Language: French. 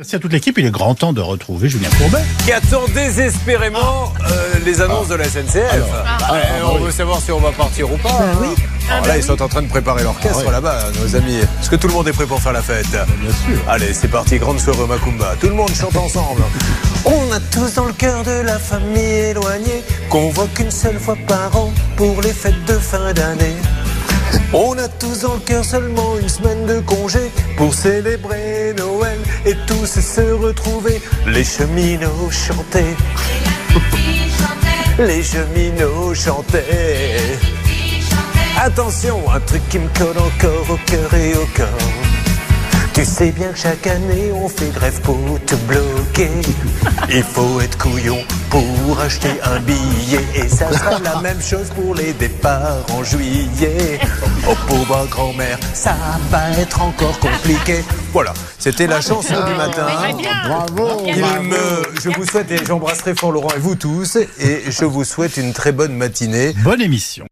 Merci à toute l'équipe. Il est grand temps de retrouver Julien Courbet. Qui attend désespérément euh, les annonces de la SNCF. Ah, Ouais, ah, on oui. veut savoir si on va partir ou pas. hein. Alors là, ils sont en train de préparer l'orchestre Ah, oui. là-bas, nos amis. Est-ce que tout le monde est prêt pour faire la fête Bien sûr. Allez, c'est parti, grande soirée au Macumba. Tout le monde chante ensemble. On a tous dans le cœur de la famille éloignée qu'on voit qu'une seule fois par an pour les fêtes de fin d'année. On a tous dans le cœur seulement une semaine de congé pour célébrer Noël et tous se retrouver. Les cheminots chantaient. Les cheminots chantaient. Attention, un truc qui me colle encore au cœur et au corps. Tu sais bien que chaque année on fait grève pour te bloquer. Il faut être couillon pour acheter un billet. Et ça sera la même chose pour les départs en juillet. Oh pauvre grand-mère, ça va être encore compliqué. Voilà, c'était la chanson du matin. Bravo. Il me, je vous souhaite, et j'embrasserai fort Laurent et vous tous, et je vous souhaite une très bonne matinée. Bonne émission.